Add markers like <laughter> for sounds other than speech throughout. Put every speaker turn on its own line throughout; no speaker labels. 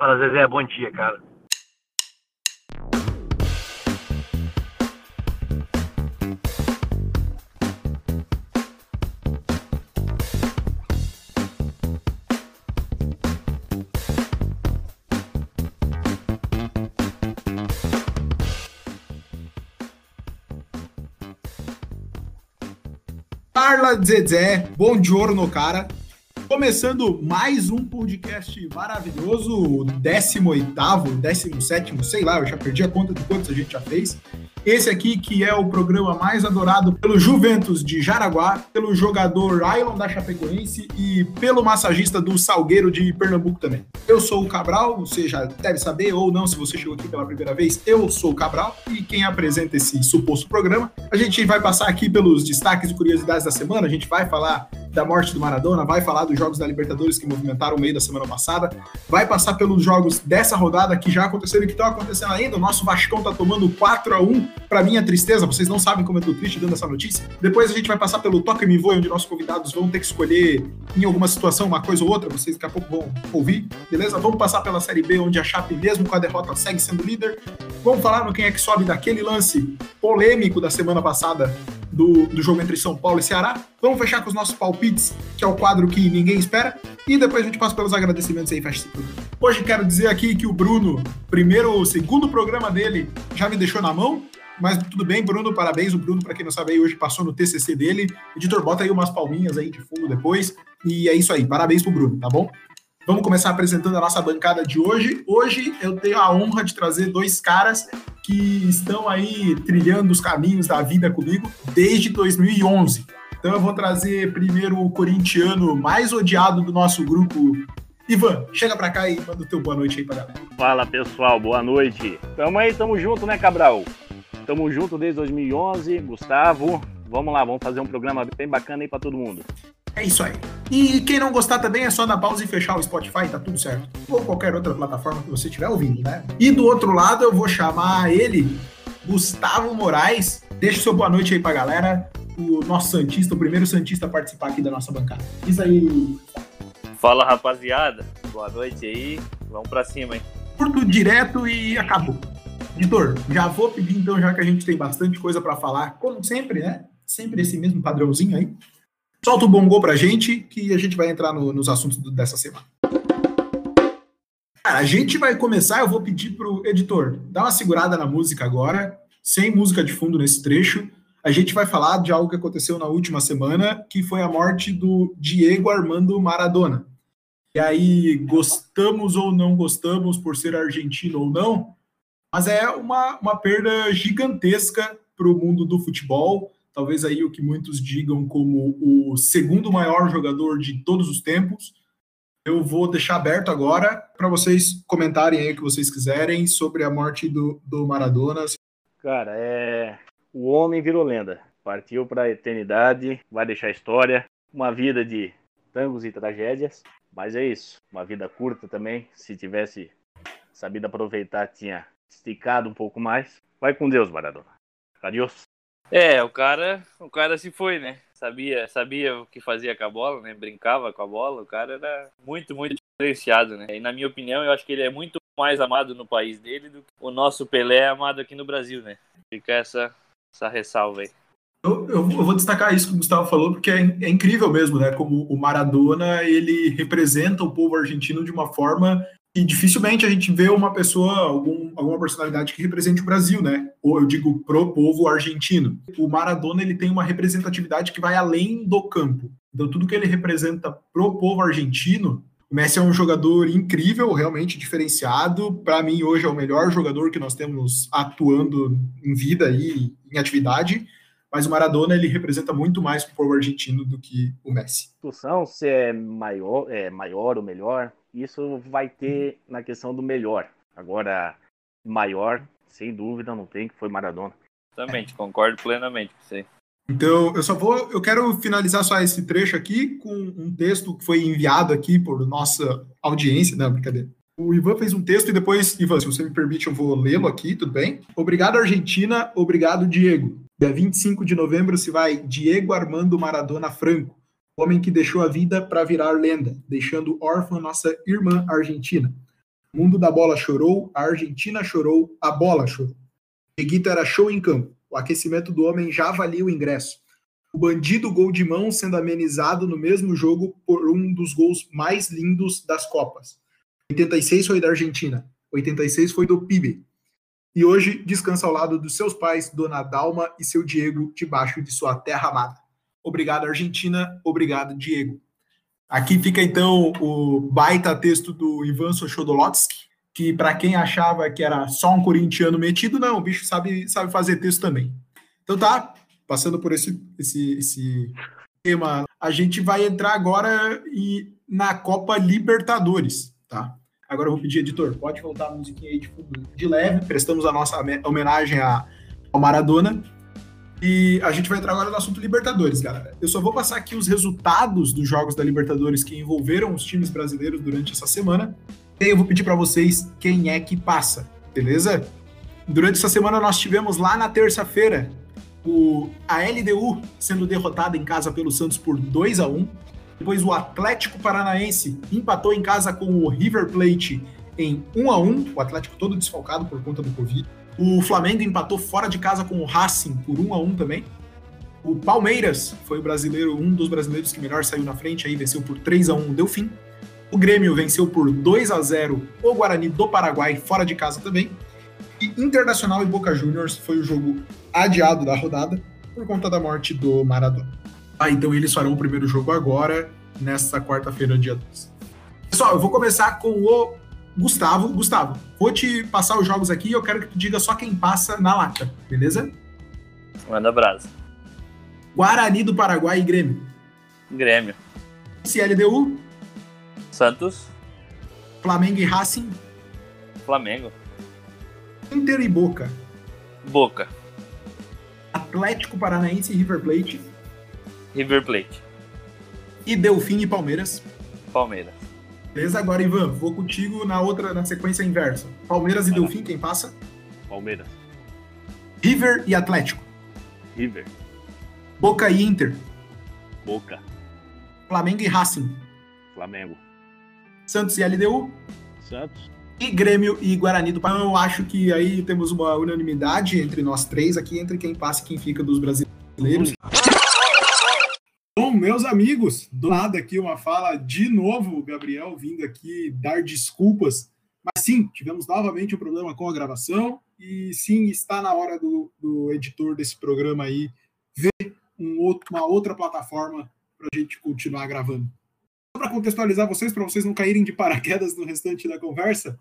Fala, Zezé, bom dia, cara.
Carla Zezé, bom giorno, cara. Começando mais um podcast maravilhoso, 18 17 sei lá, eu já perdi a conta de quantos a gente já fez. Esse aqui que é o programa mais adorado pelo Juventus de Jaraguá, pelo jogador Ailon da Chapecoense e pelo massagista do Salgueiro de Pernambuco também. Eu sou o Cabral, você já deve saber ou não, se você chegou aqui pela primeira vez, eu sou o Cabral e quem apresenta esse suposto programa. A gente vai passar aqui pelos destaques e curiosidades da semana, a gente vai falar da morte do Maradona, vai falar dos jogos da Libertadores que movimentaram o meio da semana passada, vai passar pelos jogos dessa rodada que já aconteceram e que estão acontecendo ainda. O nosso Vascão tá tomando 4 a 1 para minha tristeza, vocês não sabem como eu tô triste dando essa notícia. Depois a gente vai passar pelo Toque Me Voe, onde nossos convidados vão ter que escolher em alguma situação uma coisa ou outra, vocês daqui a pouco vão ouvir, beleza? Vamos passar pela Série B, onde a Chape, mesmo com a derrota, segue sendo líder. Vamos falar no quem é que sobe daquele lance polêmico da semana passada do, do jogo entre São Paulo e Ceará. Vamos fechar com os nossos palpites, que é o quadro que ninguém espera. E depois a gente passa pelos agradecimentos aí, fecha tudo. Hoje quero dizer aqui que o Bruno, primeiro, segundo programa dele, já me deixou na mão. Mas tudo bem, Bruno, parabéns. O Bruno, para quem não sabe, aí, hoje passou no TCC dele. Editor, bota aí umas palminhas aí de fundo depois. E é isso aí, parabéns pro Bruno, tá bom? Vamos começar apresentando a nossa bancada de hoje. Hoje eu tenho a honra de trazer dois caras que estão aí trilhando os caminhos da vida comigo desde 2011. Então eu vou trazer primeiro o corintiano mais odiado do nosso grupo. Ivan, chega pra cá e manda o teu boa noite aí pra galera.
Fala pessoal, boa noite. Tamo aí, tamo junto, né, Cabral? Tamo junto desde 2011, Gustavo. Vamos lá, vamos fazer um programa bem bacana aí pra todo mundo.
É isso aí. E quem não gostar também é só dar pausa e fechar o Spotify, tá tudo certo. Ou qualquer outra plataforma que você estiver ouvindo, né? E do outro lado eu vou chamar ele, Gustavo Moraes. Deixa o seu boa noite aí pra galera. O nosso Santista, o primeiro Santista a participar aqui da nossa bancada. Isso aí.
Fala rapaziada, boa noite aí. Vamos pra cima, hein?
Curto direto e acabou. Editor, já vou pedir então, já que a gente tem bastante coisa para falar, como sempre, né? Sempre esse mesmo padrãozinho aí. Solta o bongô pra gente, que a gente vai entrar no, nos assuntos do, dessa semana. Cara, a gente vai começar, eu vou pedir pro editor, dar uma segurada na música agora, sem música de fundo nesse trecho. A gente vai falar de algo que aconteceu na última semana, que foi a morte do Diego Armando Maradona. E aí, gostamos ou não gostamos por ser argentino ou não, mas é uma, uma perda gigantesca para o mundo do futebol talvez aí o que muitos digam como o segundo maior jogador de todos os tempos. Eu vou deixar aberto agora para vocês comentarem aí o que vocês quiserem sobre a morte do, do Maradona.
Cara, é o homem virou lenda. Partiu para a eternidade, vai deixar história, uma vida de tangos e tragédias, mas é isso, uma vida curta também. Se tivesse sabido aproveitar, tinha esticado um pouco mais. Vai com Deus, Maradona. Adiós.
É, o cara, o cara se foi, né? Sabia, sabia o que fazia com a bola, né? Brincava com a bola. O cara era muito, muito diferenciado, né? E na minha opinião, eu acho que ele é muito mais amado no país dele do que o nosso Pelé é amado aqui no Brasil, né? Fica essa, essa ressalva aí.
Eu, eu, vou destacar isso que o Gustavo falou, porque é, é, incrível mesmo, né? Como o Maradona ele representa o povo argentino de uma forma e dificilmente a gente vê uma pessoa, algum, alguma personalidade que represente o Brasil, né? Ou eu digo pro povo argentino. O Maradona ele tem uma representatividade que vai além do campo. Então tudo que ele representa pro povo argentino, o Messi é um jogador incrível, realmente diferenciado. Para mim hoje é o melhor jogador que nós temos atuando em vida e em atividade. Mas o Maradona ele representa muito mais para o povo argentino do que o Messi.
Discussão se é maior, é maior ou melhor isso vai ter na questão do melhor. Agora, maior, sem dúvida, não tem, que foi Maradona.
Também, concordo plenamente com você.
Então, eu só vou, eu quero finalizar só esse trecho aqui com um texto que foi enviado aqui por nossa audiência, não, brincadeira. O Ivan fez um texto e depois, Ivan, se você me permite, eu vou lê-lo aqui, tudo bem? Obrigado, Argentina, obrigado, Diego. Dia 25 de novembro se vai Diego Armando Maradona Franco homem que deixou a vida para virar lenda, deixando órfã nossa irmã argentina. O mundo da bola chorou, a Argentina chorou, a bola chorou. Dieguito era show em campo. O aquecimento do homem já valia o ingresso. O bandido gol de mão sendo amenizado no mesmo jogo por um dos gols mais lindos das Copas. 86 foi da Argentina, 86 foi do PIB. E hoje descansa ao lado dos seus pais, Dona Dalma e seu Diego, debaixo de sua terra amada. Obrigado, Argentina. Obrigado, Diego. Aqui fica então o baita texto do Ivan Sochodolotsky, que para quem achava que era só um corintiano metido, não, o bicho sabe, sabe fazer texto também. Então tá, passando por esse, esse, esse tema, a gente vai entrar agora e, na Copa Libertadores, tá? Agora eu vou pedir, editor, pode voltar a musiquinha aí de de leve, prestamos a nossa homenagem a, ao Maradona. E a gente vai entrar agora no assunto Libertadores, galera. Eu só vou passar aqui os resultados dos jogos da Libertadores que envolveram os times brasileiros durante essa semana. E eu vou pedir para vocês quem é que passa, beleza? Durante essa semana nós tivemos lá na terça-feira o, a LDU sendo derrotada em casa pelo Santos por 2 a 1 Depois o Atlético Paranaense empatou em casa com o River Plate em 1 a 1 O Atlético todo desfalcado por conta do Covid. O Flamengo empatou fora de casa com o Racing por 1 a 1 também. O Palmeiras foi o brasileiro, um dos brasileiros que melhor saiu na frente, aí venceu por 3 a 1 deu fim. O Grêmio venceu por 2 a 0 o Guarani do Paraguai fora de casa também. E Internacional e Boca Juniors foi o jogo adiado da rodada por conta da morte do Maradona. Ah, então eles farão o primeiro jogo agora, nesta quarta-feira, dia 2. Pessoal, eu vou começar com o Gustavo. Gustavo, vou te passar os jogos aqui e eu quero que tu diga só quem passa na lata, beleza?
Manda brasa.
Guarani do Paraguai e Grêmio.
Grêmio.
CLDU.
Santos.
Flamengo e Racing.
Flamengo.
Inter e Boca.
Boca.
Atlético Paranaense e River Plate.
River Plate.
E Delfim e Palmeiras.
Palmeiras.
Beleza? Agora, Ivan, vou contigo na outra, na sequência inversa. Palmeiras e Delfim, quem passa?
Palmeiras.
River e Atlético.
River.
Boca e Inter.
Boca.
Flamengo e Racing.
Flamengo.
Santos e LDU.
Santos.
E Grêmio e Guarani do Paraná. Eu acho que aí temos uma unanimidade entre nós três aqui, entre quem passa e quem fica dos brasileiros. Bom, meus amigos, do nada aqui uma fala de novo, Gabriel, vindo aqui dar desculpas. Mas sim, tivemos novamente um problema com a gravação e sim, está na hora do, do editor desse programa aí ver um outro, uma outra plataforma para a gente continuar gravando. Só para contextualizar vocês, para vocês não caírem de paraquedas no restante da conversa,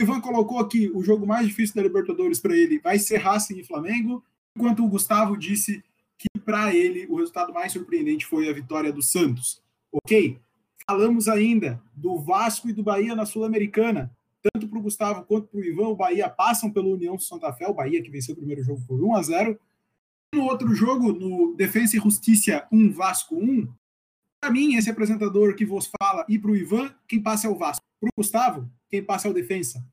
o Ivan colocou aqui o jogo mais difícil da Libertadores para ele vai ser Racing e Flamengo, enquanto o Gustavo disse que para ele o resultado mais surpreendente foi a vitória do Santos. Ok? Falamos ainda do Vasco e do Bahia na Sul-Americana. Tanto para o Gustavo quanto para o Ivan, o Bahia passam pelo União Santa Fé, o Bahia que venceu o primeiro jogo por 1 a 0 No outro jogo, no Defensa e Justiça 1, Vasco 1, para mim, esse apresentador que vos fala, e para o Ivan, quem passa é o Vasco. Para o Gustavo, quem passa é o Defensa.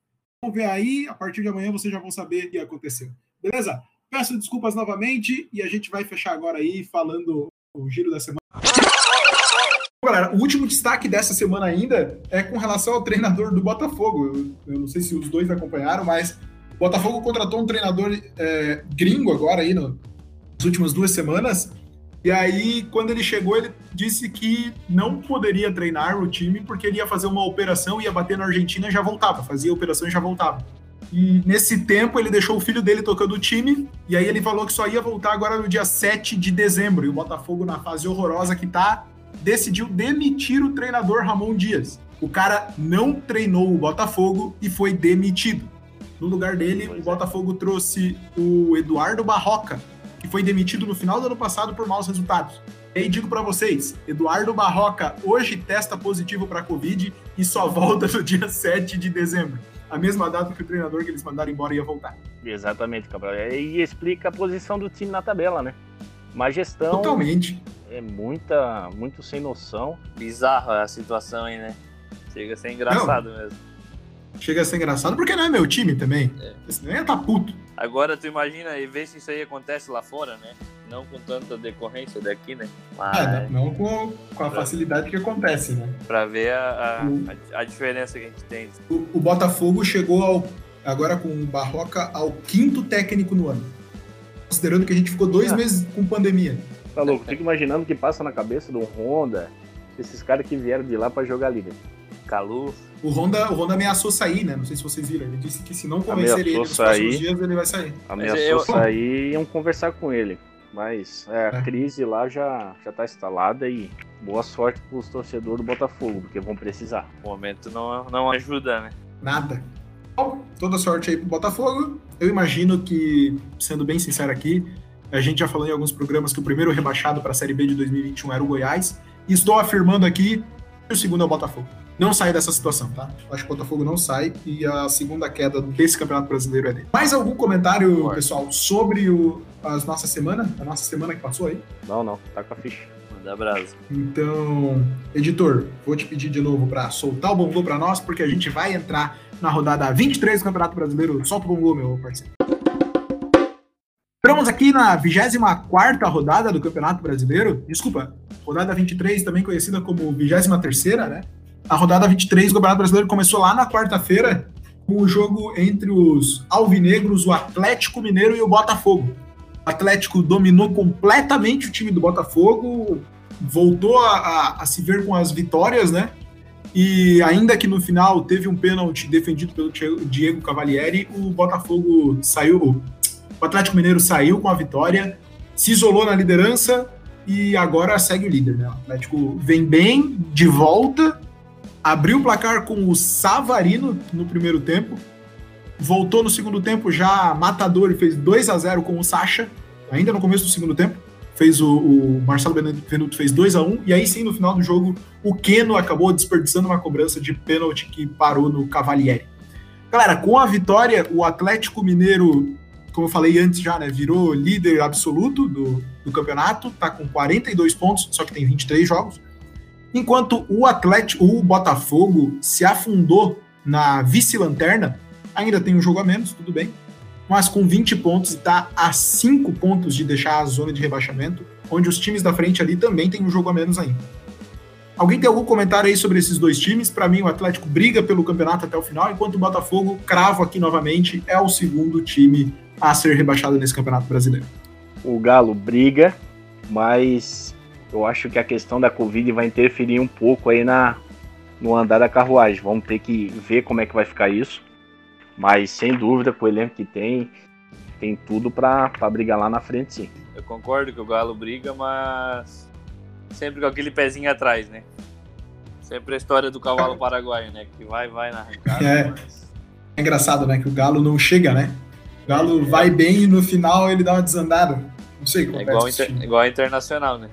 Vamos ver aí, a partir de amanhã vocês já vão saber o que aconteceu. Beleza? Peço desculpas novamente e a gente vai fechar agora aí falando o giro da semana. Galera, o último destaque dessa semana ainda é com relação ao treinador do Botafogo. Eu, eu não sei se os dois acompanharam, mas o Botafogo contratou um treinador é, gringo agora aí no, nas últimas duas semanas. E aí, quando ele chegou, ele disse que não poderia treinar o time porque ele ia fazer uma operação, ia bater na Argentina e já voltava. Fazia a operação e já voltava. E nesse tempo ele deixou o filho dele tocando o time, e aí ele falou que só ia voltar agora no dia 7 de dezembro. E o Botafogo, na fase horrorosa que tá, decidiu demitir o treinador Ramon Dias. O cara não treinou o Botafogo e foi demitido. No lugar dele, o Botafogo trouxe o Eduardo Barroca, que foi demitido no final do ano passado por maus resultados. E aí digo para vocês, Eduardo Barroca hoje testa positivo para Covid e só <laughs> volta no dia 7 de dezembro a mesma data que o treinador que eles mandaram embora ia voltar.
Exatamente, Cabral. E explica a posição do time na tabela, né? Má gestão.
Totalmente.
É muita, muito sem noção.
Bizarra a situação aí, né? Chega a ser engraçado não. mesmo.
Chega a ser engraçado porque não é meu time também. É. Senão ia tá puto.
Agora tu imagina e vê se isso aí acontece lá fora, né? Não com tanta decorrência daqui, né?
Mas... É, não com, com a facilidade que acontece, né?
Pra ver a, a, o... a, diferença que a gente tem.
O, o Botafogo chegou ao, agora com o Barroca ao quinto técnico no ano. Considerando que a gente ficou dois ah. meses com pandemia.
Tá louco, fico imaginando o que passa na cabeça do Honda, esses caras que vieram de lá para jogar líder. Calu.
O Honda, o Honda ameaçou sair, né? Não sei se vocês viram. Ele disse que se não convencer ele nos sair, próximos dias, ele vai sair.
Ameaçou eu... sair e iam conversar com ele. Mas é, a é. crise lá já, já tá instalada e boa sorte pros torcedores do Botafogo, porque vão precisar.
O momento não, não ajuda, né?
Nada. Bom, toda sorte aí pro Botafogo. Eu imagino que, sendo bem sincero aqui, a gente já falou em alguns programas que o primeiro rebaixado para a Série B de 2021 era o Goiás. E estou afirmando aqui que o segundo é o Botafogo. Não sai dessa situação, tá? Acho que o Botafogo não sai e a segunda queda desse Campeonato Brasileiro é dele. Mais algum comentário, pessoal, sobre o, as nossa semana? A nossa semana que passou aí?
Não, não. Tá com a ficha.
Manda brasa.
Então, editor, vou te pedir de novo para soltar o bongô para nós, porque a gente vai entrar na rodada 23 do Campeonato Brasileiro. Solta o bongô, meu parceiro. Entramos aqui na 24 rodada do Campeonato Brasileiro. Desculpa, rodada 23, também conhecida como 23, né? A rodada 23 do Campeonato Brasileiro começou lá na quarta-feira com o jogo entre os alvinegros, o Atlético Mineiro e o Botafogo. O Atlético dominou completamente o time do Botafogo, voltou a, a, a se ver com as vitórias, né? E ainda que no final teve um pênalti defendido pelo Diego Cavalieri, o Botafogo saiu, o Atlético Mineiro saiu com a vitória, se isolou na liderança e agora segue o líder. Né? O Atlético vem bem, de volta, abriu o placar com o Savarino no primeiro tempo, voltou no segundo tempo já matador e fez 2 a 0 com o Sacha, ainda no começo do segundo tempo. Fez o, o Marcelo Beneduto fez 2 a 1 e aí sim no final do jogo o Keno acabou desperdiçando uma cobrança de pênalti que parou no Cavalieri. Galera, com a vitória, o Atlético Mineiro como eu falei antes já, né, virou líder absoluto do, do campeonato, tá com 42 pontos, só que tem 23 jogos. Enquanto o Atlético, o Botafogo se afundou na vice-lanterna, ainda tem um jogo a menos, tudo bem, mas com 20 pontos está a 5 pontos de deixar a zona de rebaixamento, onde os times da frente ali também tem um jogo a menos ainda. Alguém tem algum comentário aí sobre esses dois times? Para mim, o Atlético briga pelo campeonato até o final, enquanto o Botafogo, cravo aqui novamente, é o segundo time a ser rebaixado nesse Campeonato Brasileiro.
O Galo briga, mas eu acho que a questão da Covid vai interferir um pouco aí na, no andar da carruagem. Vamos ter que ver como é que vai ficar isso. Mas sem dúvida, com o elenco que tem, tem tudo para brigar lá na frente, sim.
Eu concordo que o Galo briga, mas sempre com aquele pezinho atrás, né? Sempre a história do cavalo paraguaio, né? Que vai, vai na arrancada.
É. Mas... é engraçado, né? Que o Galo não chega, né? O Galo vai bem e no final ele dá uma desandada. Não sei como
é igual, inter, igual a Internacional, né?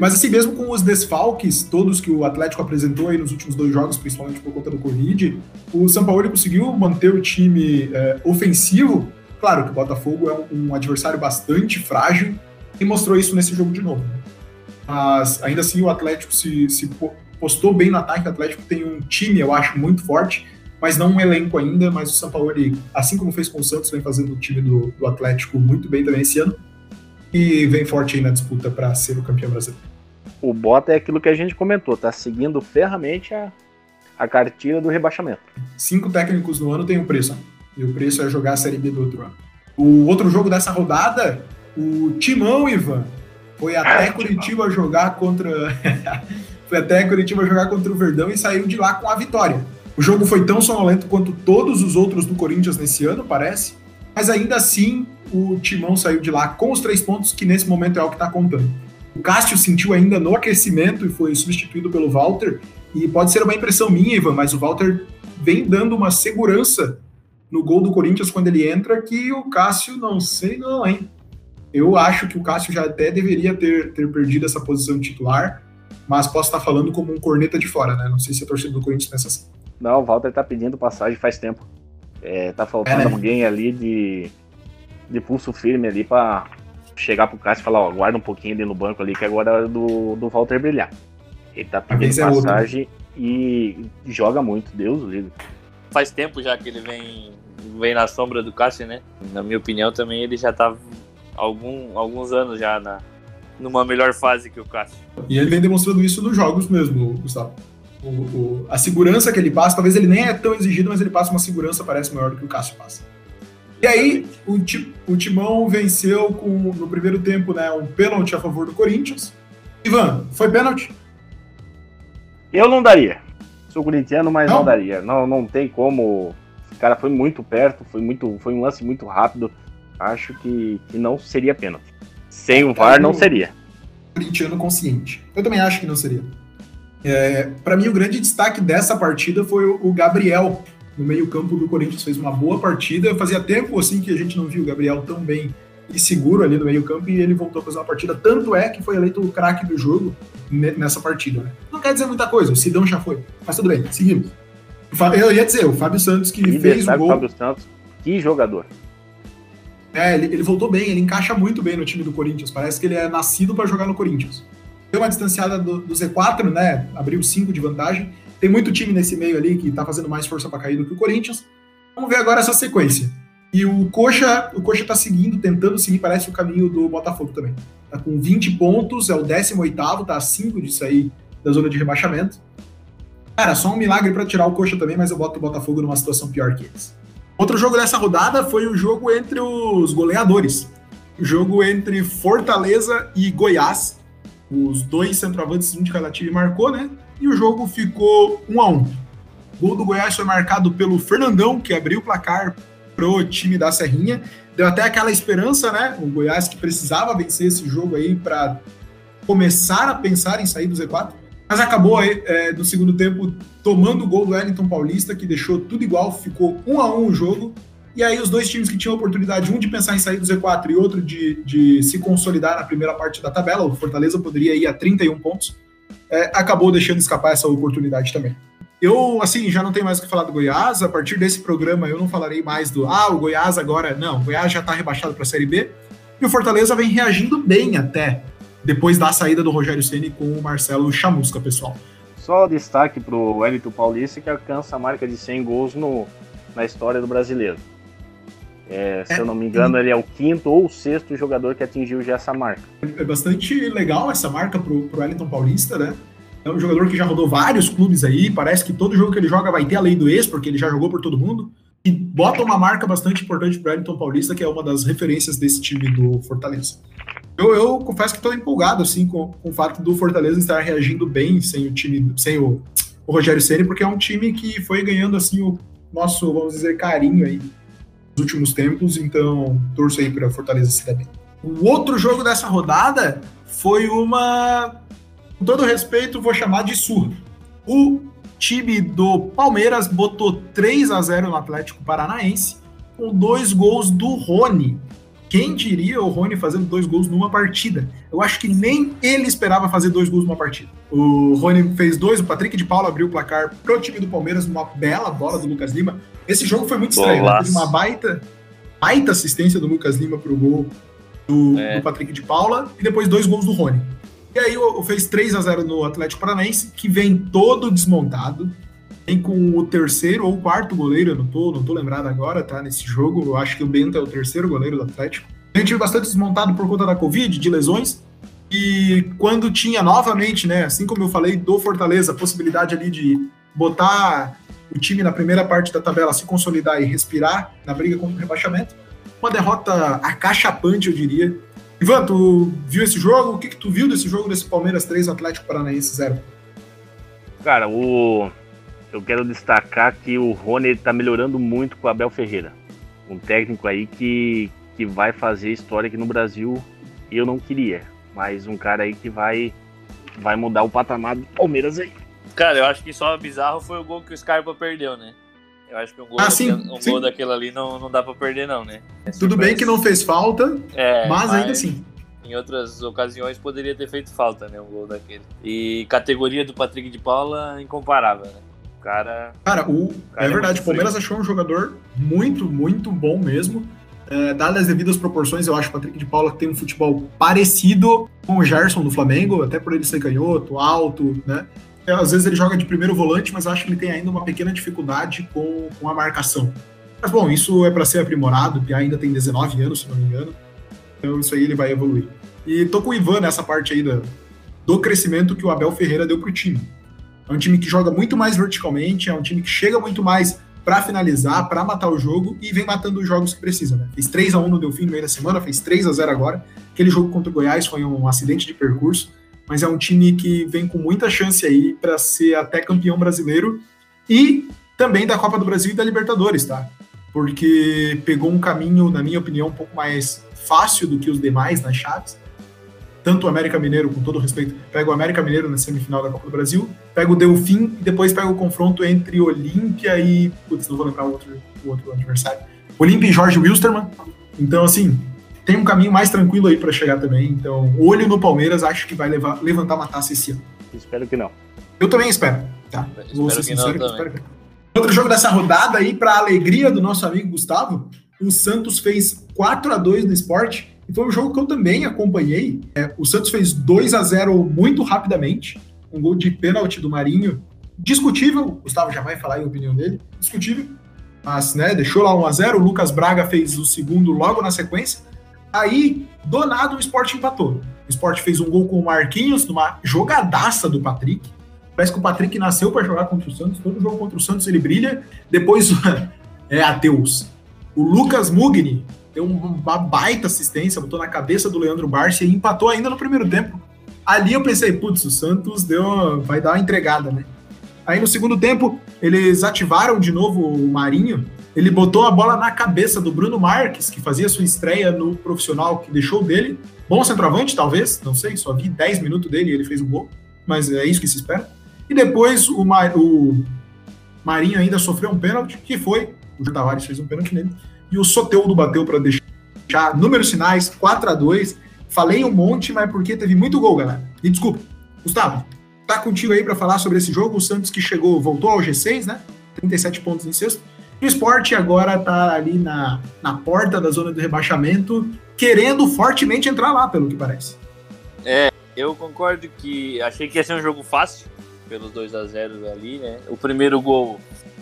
Mas assim, mesmo com os desfalques, todos que o Atlético apresentou aí nos últimos dois jogos, principalmente por conta do Covid, o São Paulo conseguiu manter o time é, ofensivo. Claro que o Botafogo é um, um, adversário bastante frágil e mostrou isso nesse jogo de novo. Né? Mas ainda assim o Atlético se, se postou bem no ataque. O Atlético tem um time, eu acho, muito forte mas não um elenco ainda, mas o São Paulo, assim como fez com o Santos, vem fazendo o time do, do Atlético muito bem também esse ano, e vem forte aí na disputa para ser o campeão brasileiro.
O Bota é aquilo que a gente comentou, tá seguindo ferramente a, a cartilha do rebaixamento.
Cinco técnicos no ano tem um preço, e o preço é jogar a Série B do outro ano. O outro jogo dessa rodada, o Timão, Ivan, foi <laughs> até ah, Curitiba timão. jogar contra... <laughs> foi até Curitiba jogar contra o Verdão e saiu de lá com a vitória. O jogo foi tão sonolento quanto todos os outros do Corinthians nesse ano, parece. Mas ainda assim, o Timão saiu de lá com os três pontos, que nesse momento é o que está contando. O Cássio sentiu ainda no aquecimento e foi substituído pelo Walter. E pode ser uma impressão minha, Ivan, mas o Walter vem dando uma segurança no gol do Corinthians quando ele entra que o Cássio não sei não, hein? Eu acho que o Cássio já até deveria ter, ter perdido essa posição titular, mas posso estar falando como um corneta de fora, né? Não sei se a torcida do Corinthians pensa assim.
Não, o Walter tá pedindo passagem faz tempo. É, tá faltando é, né? alguém ali de, de pulso firme ali pra chegar pro Cássio e falar, ó, guarda um pouquinho ali no banco ali, que agora é hora do, do Walter brilhar. Ele tá pedindo é passagem e joga muito, Deus livre.
Faz tempo já que ele vem, vem na sombra do Cássio, né? Na minha opinião também ele já tá algum, alguns anos já na, numa melhor fase que o Cássio.
E ele vem demonstrando isso nos jogos mesmo, Gustavo. O, o, a segurança que ele passa, talvez ele nem é tão exigido, mas ele passa uma segurança, parece maior do que o Cássio passa. E aí, o, o Timão venceu com, no primeiro tempo, né, um pênalti a favor do Corinthians. Ivan, foi pênalti?
Eu não daria. Sou corintiano, mas não, não daria. Não, não tem como. O cara foi muito perto, foi, muito, foi um lance muito rápido. Acho que, que não seria pênalti. Sem o VAR, não seria.
Corintiano consciente. Eu também acho que não seria. É, para mim, o grande destaque dessa partida foi o Gabriel, no meio-campo do Corinthians. Fez uma boa partida. Fazia tempo assim que a gente não viu o Gabriel tão bem e seguro ali no meio-campo e ele voltou a fazer uma partida. Tanto é que foi eleito o craque do jogo nessa partida. Né? Não quer dizer muita coisa, o Sidão já foi. Mas tudo bem, seguimos. Eu ia dizer, o Fábio Santos que e fez o gol.
Fábio Santos, que jogador.
É, ele, ele, voltou bem, ele encaixa muito bem no time do Corinthians. Parece que ele é nascido para jogar no Corinthians. Deu uma distanciada do, do Z4, né? Abriu 5 de vantagem. Tem muito time nesse meio ali que tá fazendo mais força para cair do que o Corinthians. Vamos ver agora essa sequência. E o Coxa, o Coxa tá seguindo, tentando seguir, parece o caminho do Botafogo também. Tá com 20 pontos, é o 18º, tá a 5 de sair da zona de rebaixamento. Cara, só um milagre para tirar o Coxa também, mas eu boto o Botafogo numa situação pior que eles. Outro jogo dessa rodada foi o jogo entre os goleadores. O jogo entre Fortaleza e Goiás. Os dois centroavantes, um de cada time marcou, né? E o jogo ficou 1 a 1 O gol do Goiás foi marcado pelo Fernandão, que abriu o placar pro time da Serrinha. Deu até aquela esperança, né? O Goiás que precisava vencer esse jogo aí para começar a pensar em sair do Z4 mas acabou aí, é, no segundo tempo tomando o gol do Wellington Paulista, que deixou tudo igual, ficou um a um o jogo. E aí os dois times que tinham oportunidade, um de pensar em sair do Z4 e outro de, de se consolidar na primeira parte da tabela, o Fortaleza poderia ir a 31 pontos, é, acabou deixando escapar essa oportunidade também. Eu, assim, já não tenho mais o que falar do Goiás, a partir desse programa eu não falarei mais do, ah, o Goiás agora, não, o Goiás já está rebaixado para a Série B, e o Fortaleza vem reagindo bem até depois da saída do Rogério Ceni com o Marcelo Chamusca, pessoal.
Só destaque para o Wellington Paulista que alcança a marca de 100 gols no, na história do brasileiro. É, se é, eu não me engano, ele é o quinto ou o sexto jogador que atingiu já essa marca.
É bastante legal essa marca para o Wellington Paulista, né? É um jogador que já rodou vários clubes aí, parece que todo jogo que ele joga vai ter a lei do ex, porque ele já jogou por todo mundo. E bota uma marca bastante importante para o Wellington Paulista, que é uma das referências desse time do Fortaleza. Eu, eu confesso que estou empolgado assim com, com, o fato do Fortaleza estar reagindo bem sem o time, sem o, o Rogério Ceni, porque é um time que foi ganhando assim o nosso, vamos dizer, carinho aí nos últimos tempos. Então, torço aí para Fortaleza se dar bem. O outro jogo dessa rodada foi uma, com todo respeito, vou chamar de surra. O time do Palmeiras botou 3 a 0 no Atlético Paranaense com dois gols do Rony. Quem diria o Rony fazendo dois gols numa partida? Eu acho que nem ele esperava fazer dois gols numa partida. O Rony fez dois, o Patrick de Paula abriu o placar pro time do Palmeiras, uma bela bola do Lucas Lima. Esse jogo foi muito estranho, né? teve uma baita, baita assistência do Lucas Lima pro gol do, é. do, Patrick de Paula e depois dois gols do Rony. E aí fez 3 a 0 no Atlético Paranaense, que vem todo desmontado, vem com o terceiro ou quarto goleiro, não tô, não tô lembrado agora, tá? Nesse jogo, eu acho que o Bento é o terceiro goleiro do Atlético. A gente bastante desmontado por conta da Covid, de lesões. E quando tinha novamente, né, assim como eu falei do Fortaleza, a possibilidade ali de botar o time na primeira parte da tabela, se consolidar e respirar na briga contra o rebaixamento, uma derrota acachapante, eu diria. Ivan, tu viu esse jogo? O que, que tu viu desse jogo, desse Palmeiras 3, Atlético Paranaense 0?
Cara, o eu quero destacar que o Rony está melhorando muito com o Abel Ferreira. Um técnico aí que, que vai fazer história aqui no Brasil. Eu não queria, mas um cara aí que vai, vai mudar o patamar do Palmeiras aí.
Cara, eu acho que só bizarro foi o gol que o Scarpa perdeu, né? Eu acho que um gol,
ah,
daquele,
sim,
um
sim.
gol daquele ali não, não dá pra perder, não, né?
É Tudo bem que não fez falta, é, mas, mas ainda assim.
Em outras ocasiões poderia ter feito falta, né? Um gol daquele. E categoria do Patrick de Paula incomparável, né? Cara.
Cara, o, cara é, é verdade, o Palmeiras achou um jogador muito, muito bom mesmo. É, dadas as devidas proporções, eu acho que o Patrick de Paula tem um futebol parecido com o Gerson do Flamengo, até por ele ser canhoto, alto, né? É, às vezes ele joga de primeiro volante, mas acho que ele tem ainda uma pequena dificuldade com, com a marcação. Mas bom, isso é para ser aprimorado, que ainda tem 19 anos, se não me engano. Então isso aí ele vai evoluir. E tô com o Ivan nessa parte aí do, do crescimento que o Abel Ferreira deu pro time. É um time que joga muito mais verticalmente, é um time que chega muito mais para finalizar, para matar o jogo e vem matando os jogos que precisa. Né? Fez 3 a 1 no Delfim no meio da semana, fez 3 a 0 agora. Aquele jogo contra o Goiás foi um acidente de percurso, mas é um time que vem com muita chance aí para ser até campeão brasileiro e também da Copa do Brasil e da Libertadores, tá? Porque pegou um caminho, na minha opinião, um pouco mais fácil do que os demais nas chaves tanto o América Mineiro, com todo respeito, pega o América Mineiro na semifinal da Copa do Brasil, pega o Delfim e depois pega o confronto entre Olímpia e. Putz, não vou lembrar o outro, o outro adversário. Olímpia e Jorge Wilstermann. Então, assim, tem um caminho mais tranquilo aí para chegar também. Então, olho no Palmeiras, acho que vai levar, levantar uma taça esse ano.
Espero que não.
Eu também espero, tá? Vou ser sincero que, espero que não. Outro jogo dessa rodada aí, para alegria do nosso amigo Gustavo, o Santos fez 4 a 2 no esporte e foi um jogo que eu também acompanhei. É, o Santos fez 2 a 0 muito rapidamente, um gol de pênalti do Marinho. Discutível, o Gustavo já vai falar a opinião dele, discutível, mas né, deixou lá 1 a 0 o Lucas Braga fez o segundo logo na sequência. Aí, do nada, o Sport empatou. O Sport fez um gol com o Marquinhos, numa jogadaça do Patrick. Parece que o Patrick nasceu para jogar contra o Santos. Todo jogo contra o Santos ele brilha. Depois <laughs> é ateus. O Lucas Mugni deu uma baita assistência, botou na cabeça do Leandro Barcia e empatou ainda no primeiro tempo. Ali eu pensei, putz, o Santos deu, vai dar uma entregada, né? Aí no segundo tempo, eles ativaram de novo o Marinho. Ele botou a bola na cabeça do Bruno Marques, que fazia sua estreia no profissional que deixou dele. Bom centroavante, talvez, não sei, só vi 10 minutos dele e ele fez um gol, mas é isso que se espera. E depois o, Mar, o Marinho ainda sofreu um pênalti, que foi, o Tavares fez um pênalti nele, e o Soteudo bateu para deixar números finais 4 a 2 Falei um monte, mas porque teve muito gol, galera. E desculpa. Gustavo, tá contigo aí para falar sobre esse jogo. O Santos que chegou, voltou ao G6, né? 37 pontos em sexto. E o esporte agora tá ali na, na porta da zona do rebaixamento, querendo fortemente entrar lá, pelo que parece.
É, eu concordo que achei que ia ser um jogo fácil, pelos 2 a 0 ali, né? O primeiro gol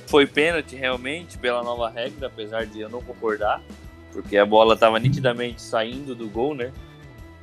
foi pênalti realmente pela nova regra, apesar de eu não concordar, porque a bola estava nitidamente saindo do gol, né?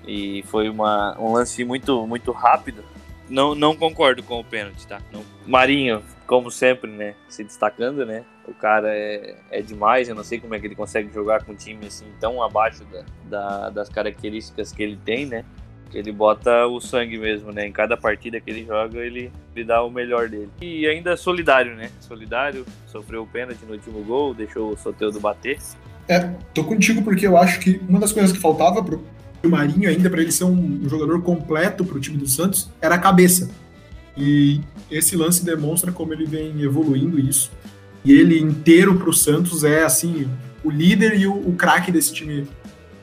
E foi uma, um lance muito, muito rápido. Não, não concordo com o pênalti, tá? Não. Marinho, como sempre, né? Se destacando, né? O cara é, é demais. Eu não sei como é que ele consegue jogar com um time assim tão abaixo da, da, das características que ele tem, né? Ele bota o sangue mesmo, né? Em cada partida que ele joga, ele, ele dá o melhor dele. E ainda solidário, né? Solidário, sofreu o pênalti no último gol, deixou o Soteudo bater.
É, tô contigo porque eu acho que uma das coisas que faltava pro Marinho ainda para ele ser um, um jogador completo pro time do Santos era a cabeça. E esse lance demonstra como ele vem evoluindo isso. E ele inteiro pro Santos é assim, o líder e o, o craque desse time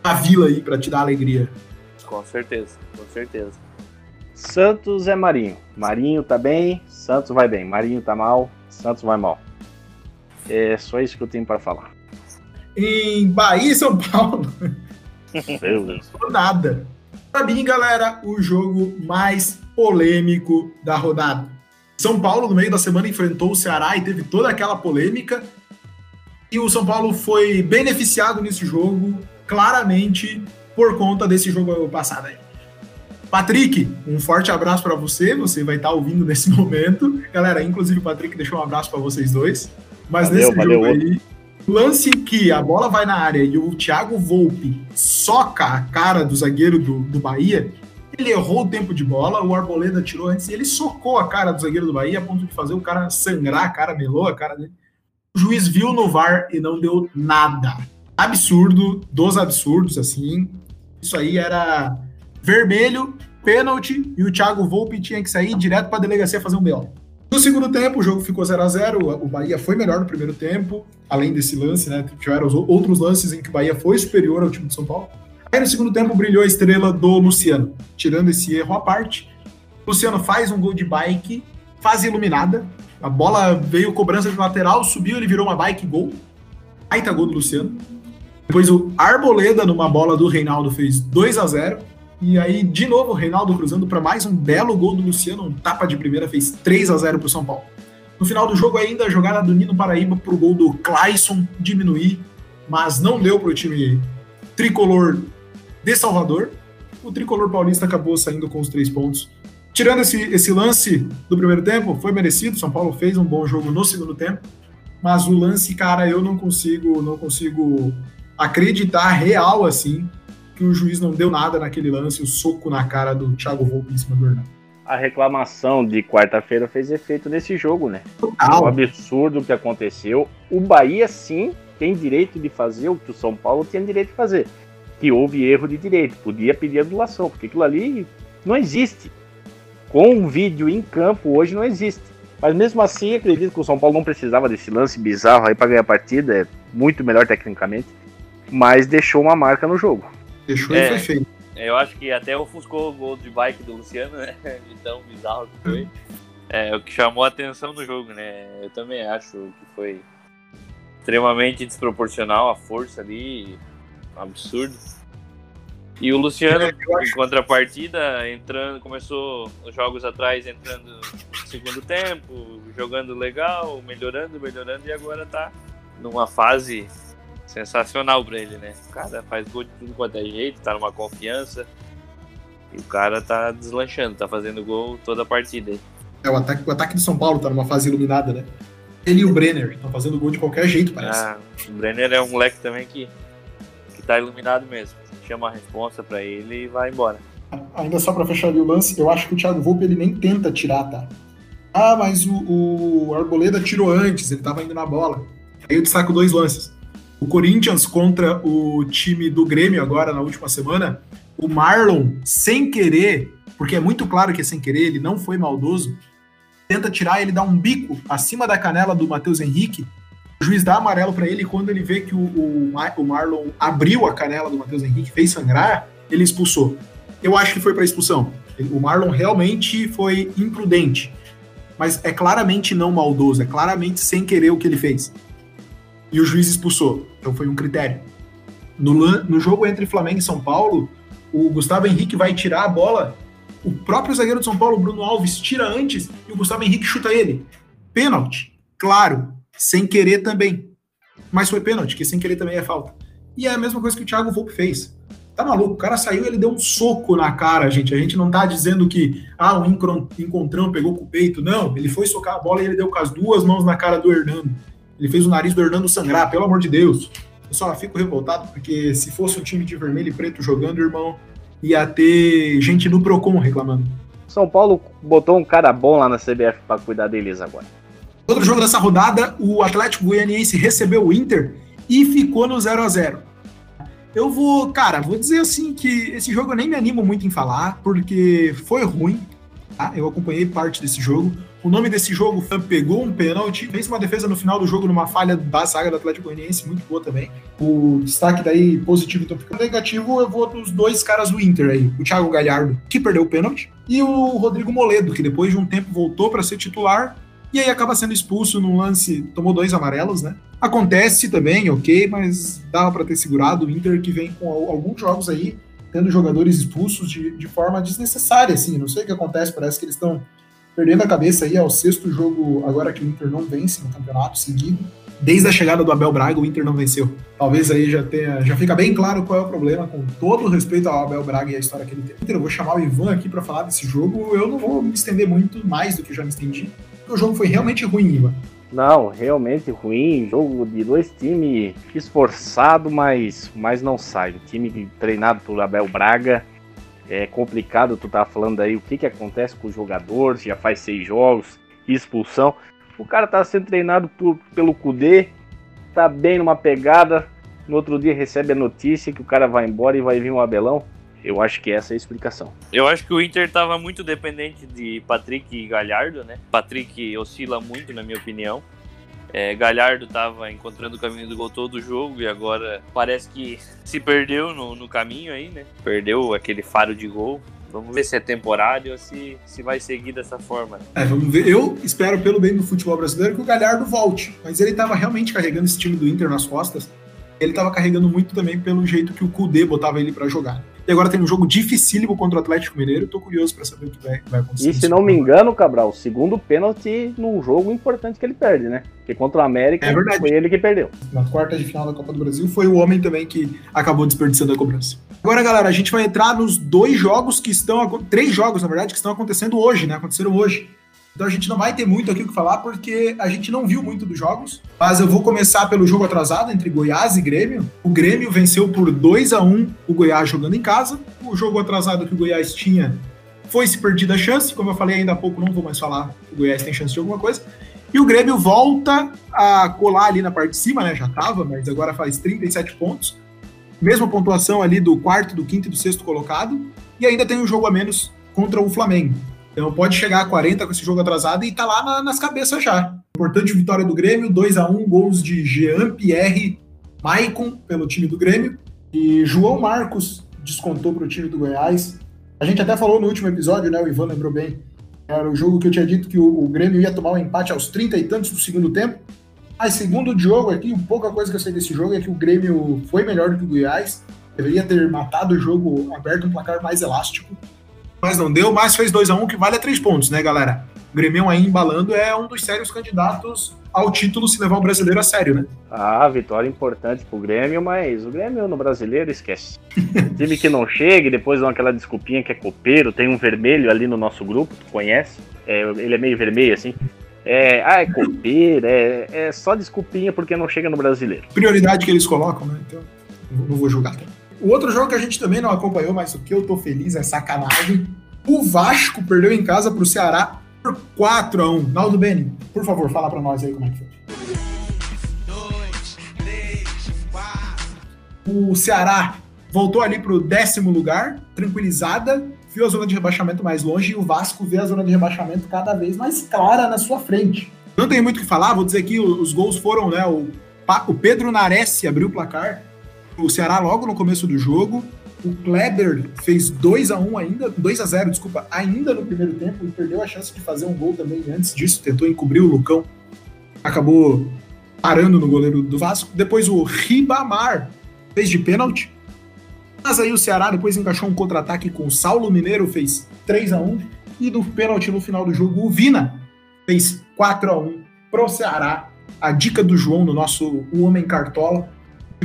a vila aí para te dar alegria.
Com certeza, com certeza.
Santos é Marinho. Marinho tá bem, Santos vai bem. Marinho tá mal, Santos vai mal. É só isso que eu tenho para falar.
Em Bahia e São Paulo. Meu Deus. <laughs> Nada. Pra mim, galera, o jogo mais polêmico da rodada. São Paulo, no meio da semana, enfrentou o Ceará e teve toda aquela polêmica. E o São Paulo foi beneficiado nesse jogo, claramente, por conta desse jogo passado aí. Patrick, um forte abraço para você. Você vai estar tá ouvindo nesse <laughs> momento. Galera, inclusive o Patrick deixou um abraço para vocês dois. Mas valeu, nesse valeu, jogo aí, lance que a bola vai na área e o Thiago Volpe soca a cara do zagueiro do, do Bahia, ele errou o tempo de bola, o Arboleda tirou antes e ele socou a cara do zagueiro do Bahia a ponto de fazer o cara sangrar a cara, melou a cara dele. O juiz viu no VAR e não deu nada. Absurdo, dos absurdos, assim. Isso aí era vermelho, pênalti, e o Thiago Volpe tinha que sair direto para a delegacia fazer um BO. No segundo tempo, o jogo ficou 0 a 0 O Bahia foi melhor no primeiro tempo, além desse lance, né? Tiveram outros lances em que o Bahia foi superior ao time de São Paulo. Aí no segundo tempo brilhou a estrela do Luciano. Tirando esse erro à parte, Luciano faz um gol de bike, fase iluminada. A bola veio cobrança de lateral, subiu, ele virou uma bike gol. Aí tá gol do Luciano. Depois o Arboleda, numa bola do Reinaldo, fez 2 a 0 E aí, de novo, o Reinaldo cruzando para mais um belo gol do Luciano, um tapa de primeira, fez 3 a 0 para o São Paulo. No final do jogo, ainda a jogada do Nino Paraíba para o gol do Clayson diminuir, mas não deu para o time tricolor de Salvador. O tricolor paulista acabou saindo com os três pontos. Tirando esse, esse lance do primeiro tempo, foi merecido. São Paulo fez um bom jogo no segundo tempo. Mas o lance, cara, eu não consigo, não consigo acreditar real assim que o juiz não deu nada naquele lance, o soco na cara do Thiago Volpe em cima do Hernando.
A reclamação de quarta-feira fez efeito nesse jogo, né? Total. O absurdo que aconteceu. O Bahia, sim, tem direito de fazer o que o São Paulo tinha direito de fazer. Que houve erro de direito. Podia pedir anulação, porque aquilo ali não existe. Com um vídeo em campo hoje não existe. Mas mesmo assim, acredito que o São Paulo não precisava desse lance bizarro aí para ganhar a partida. É muito melhor tecnicamente. Mas deixou uma marca no jogo.
Deixou é, e foi feio.
Eu acho que até ofuscou o gol de bike do Luciano, né? <laughs> De tão bizarro que foi. É o que chamou a atenção no jogo, né? Eu também acho que foi extremamente desproporcional a força ali, absurdo. E o Luciano, é, em contrapartida, entrando, começou os jogos atrás entrando no segundo tempo, jogando legal, melhorando, melhorando, e agora tá numa fase sensacional pra ele, né? O cara faz gol de tudo quanto é jeito, tá numa confiança. E o cara tá deslanchando, tá fazendo gol toda a partida aí.
É, o ataque, o ataque do São Paulo tá numa fase iluminada, né? Ele e o Brenner estão fazendo gol de qualquer jeito, parece. Ah,
o Brenner é um moleque também que, que tá iluminado mesmo. Chama a responsa pra ele e vai embora.
Ainda só pra fechar ali o lance, eu acho que o Thiago Volpe ele nem tenta tirar, tá? Ah, mas o, o Arboleda tirou antes, ele tava indo na bola. Aí eu destaco dois lances. O Corinthians contra o time do Grêmio agora na última semana, o Marlon, sem querer, porque é muito claro que é sem querer, ele não foi maldoso, tenta tirar, ele dá um bico acima da canela do Matheus Henrique. O juiz dá amarelo para ele quando ele vê que o, o, o Marlon abriu a canela do Matheus Henrique, fez sangrar, ele expulsou. Eu acho que foi para expulsão. O Marlon realmente foi imprudente, mas é claramente não maldoso, é claramente sem querer o que ele fez e o juiz expulsou. Então foi um critério. No, no jogo entre Flamengo e São Paulo, o Gustavo Henrique vai tirar a bola, o próprio zagueiro de São Paulo, Bruno Alves, tira antes e o Gustavo Henrique chuta ele. Pênalti, claro, sem querer também. Mas foi pênalti, que sem querer também é falta. E é a mesma coisa que o Thiago Volpe fez. Tá maluco? O cara saiu ele deu um soco na cara, gente. A gente não tá dizendo que, ah, o encontrão pegou com o peito. Não, ele foi socar a bola e ele deu com as duas mãos na cara do Hernando. Ele fez o nariz do Hernando sangrar, pelo amor de Deus. Eu só fico revoltado porque se fosse um time de vermelho e preto jogando, irmão, ia ter gente no Procon reclamando.
São Paulo botou um cara bom lá na CBF para cuidar deles agora.
Outro jogo dessa rodada, o Atlético Goianiense recebeu o Inter e ficou no 0 a 0 Eu vou, cara, vou dizer assim que esse jogo eu nem me animo muito em falar, porque foi ruim. Tá? Eu acompanhei parte desse jogo. O nome desse jogo pegou um pênalti, fez uma defesa no final do jogo numa falha da saga do Atlético Goianiense, muito boa também. O destaque daí positivo, então fica negativo, eu vou dos dois caras do Inter aí, o Thiago Galhardo, que perdeu o pênalti, e o Rodrigo Moledo, que depois de um tempo voltou para ser titular e aí acaba sendo expulso num lance, tomou dois amarelos, né? Acontece também, ok, mas dava para ter segurado o Inter que vem com alguns jogos aí tendo jogadores expulsos de, de forma desnecessária, assim, não sei o que acontece, parece que eles estão perdendo a cabeça aí, é o sexto jogo agora que o Inter não vence no campeonato seguido. Desde a chegada do Abel Braga, o Inter não venceu. Talvez aí já tenha, já fica bem claro qual é o problema, com todo o respeito ao Abel Braga e a história que ele tem. Eu vou chamar o Ivan aqui para falar desse jogo. Eu não vou me estender muito mais do que já me estendi, o jogo foi realmente ruim, Ivan.
Não, realmente ruim. Jogo de dois times esforçado, mas, mas não sai. O time treinado por Abel Braga é complicado, tu tá falando aí o que que acontece com o jogador, já faz seis jogos, expulsão. O cara tá sendo treinado por, pelo Kudê, tá bem numa pegada, no outro dia recebe a notícia que o cara vai embora e vai vir um Abelão. Eu acho que essa é a explicação.
Eu acho que o Inter estava muito dependente de Patrick e Galhardo, né? Patrick oscila muito, na minha opinião. É, Galhardo estava encontrando o caminho do gol todo o jogo e agora parece que se perdeu no, no caminho aí, né? Perdeu aquele faro de gol. Vamos ver se é temporário ou se, se vai seguir dessa forma.
É, vamos ver. Eu espero, pelo bem do futebol brasileiro, que o Galhardo volte. Mas ele estava realmente carregando esse time do Inter nas costas. Ele estava carregando muito também pelo jeito que o Kudê botava ele para jogar. E agora tem um jogo dificílimo contra o Atlético Mineiro. Tô curioso para saber o que vai, vai acontecer.
E se não me engano, Cabral, segundo pênalti num jogo importante que ele perde, né? Porque contra o América
É verdade.
foi ele que perdeu.
na quarta de final da Copa do Brasil, foi o homem também que acabou desperdiçando a cobrança. Agora, galera, a gente vai entrar nos dois jogos que estão. Três jogos, na verdade, que estão acontecendo hoje, né? Aconteceram hoje. Então a gente não vai ter muito aqui o que falar, porque a gente não viu muito dos jogos. Mas eu vou começar pelo jogo atrasado entre Goiás e Grêmio. O Grêmio venceu por 2 a 1 o Goiás jogando em casa. O jogo atrasado que o Goiás tinha foi se perdida a chance. Como eu falei ainda há pouco, não vou mais falar o Goiás tem chance de alguma coisa. E o Grêmio volta a colar ali na parte de cima, né? Já tava, mas agora faz 37 pontos. Mesma pontuação ali do quarto, do quinto e do sexto colocado. E ainda tem um jogo a menos contra o Flamengo. Então pode chegar a 40 com esse jogo atrasado e tá lá na- nas cabeças já. Importante vitória do Grêmio, 2 a 1 gols de Jean Pierre Maicon pelo time do Grêmio. E João Marcos descontou para o time do Goiás. A gente até falou no último episódio, né? O Ivan lembrou bem. Era o jogo que eu tinha dito que o, o Grêmio ia tomar um empate aos 30 e tantos do segundo tempo. Mas segundo o Diogo aqui, pouca coisa que eu sei desse jogo é que o Grêmio foi melhor do que o Goiás. Deveria ter matado o jogo aberto um placar mais elástico. Mas não deu, mas fez 2 a 1 que vale a 3 pontos, né, galera? O Grêmio aí embalando é um dos sérios candidatos ao título se levar o brasileiro a sério, né?
Ah, vitória importante pro Grêmio, mas o Grêmio no brasileiro esquece. <laughs> Time que não chega e depois dá aquela desculpinha que é copeiro, tem um vermelho ali no nosso grupo, tu conhece? É, ele é meio vermelho assim. É, ah, é copeiro, é, é só desculpinha porque não chega no brasileiro.
prioridade que eles colocam, né? Então, não não vou julgar. O outro jogo que a gente também não acompanhou, mas o que eu tô feliz é sacanagem. O Vasco perdeu em casa pro Ceará por 4 a 1 Naldo Beni, por favor, fala pra nós aí como é que foi. O Ceará voltou ali pro décimo lugar, tranquilizada, viu a zona de rebaixamento mais longe e o Vasco vê a zona de rebaixamento cada vez mais clara na sua frente. Não tem muito o que falar, vou dizer que os gols foram, né? O, o Pedro Nares abriu o placar, o Ceará logo no começo do jogo. O Kleber fez 2 a 1 ainda, 2 a 0 desculpa, ainda no primeiro tempo e perdeu a chance de fazer um gol também antes disso, tentou encobrir o Lucão, acabou parando no goleiro do Vasco. Depois o Ribamar fez de pênalti. Mas aí o Ceará depois encaixou um contra-ataque com o Saulo Mineiro, fez 3 a 1 e no pênalti no final do jogo o Vina fez 4 a 1 pro Ceará. A dica do João no nosso O Homem Cartola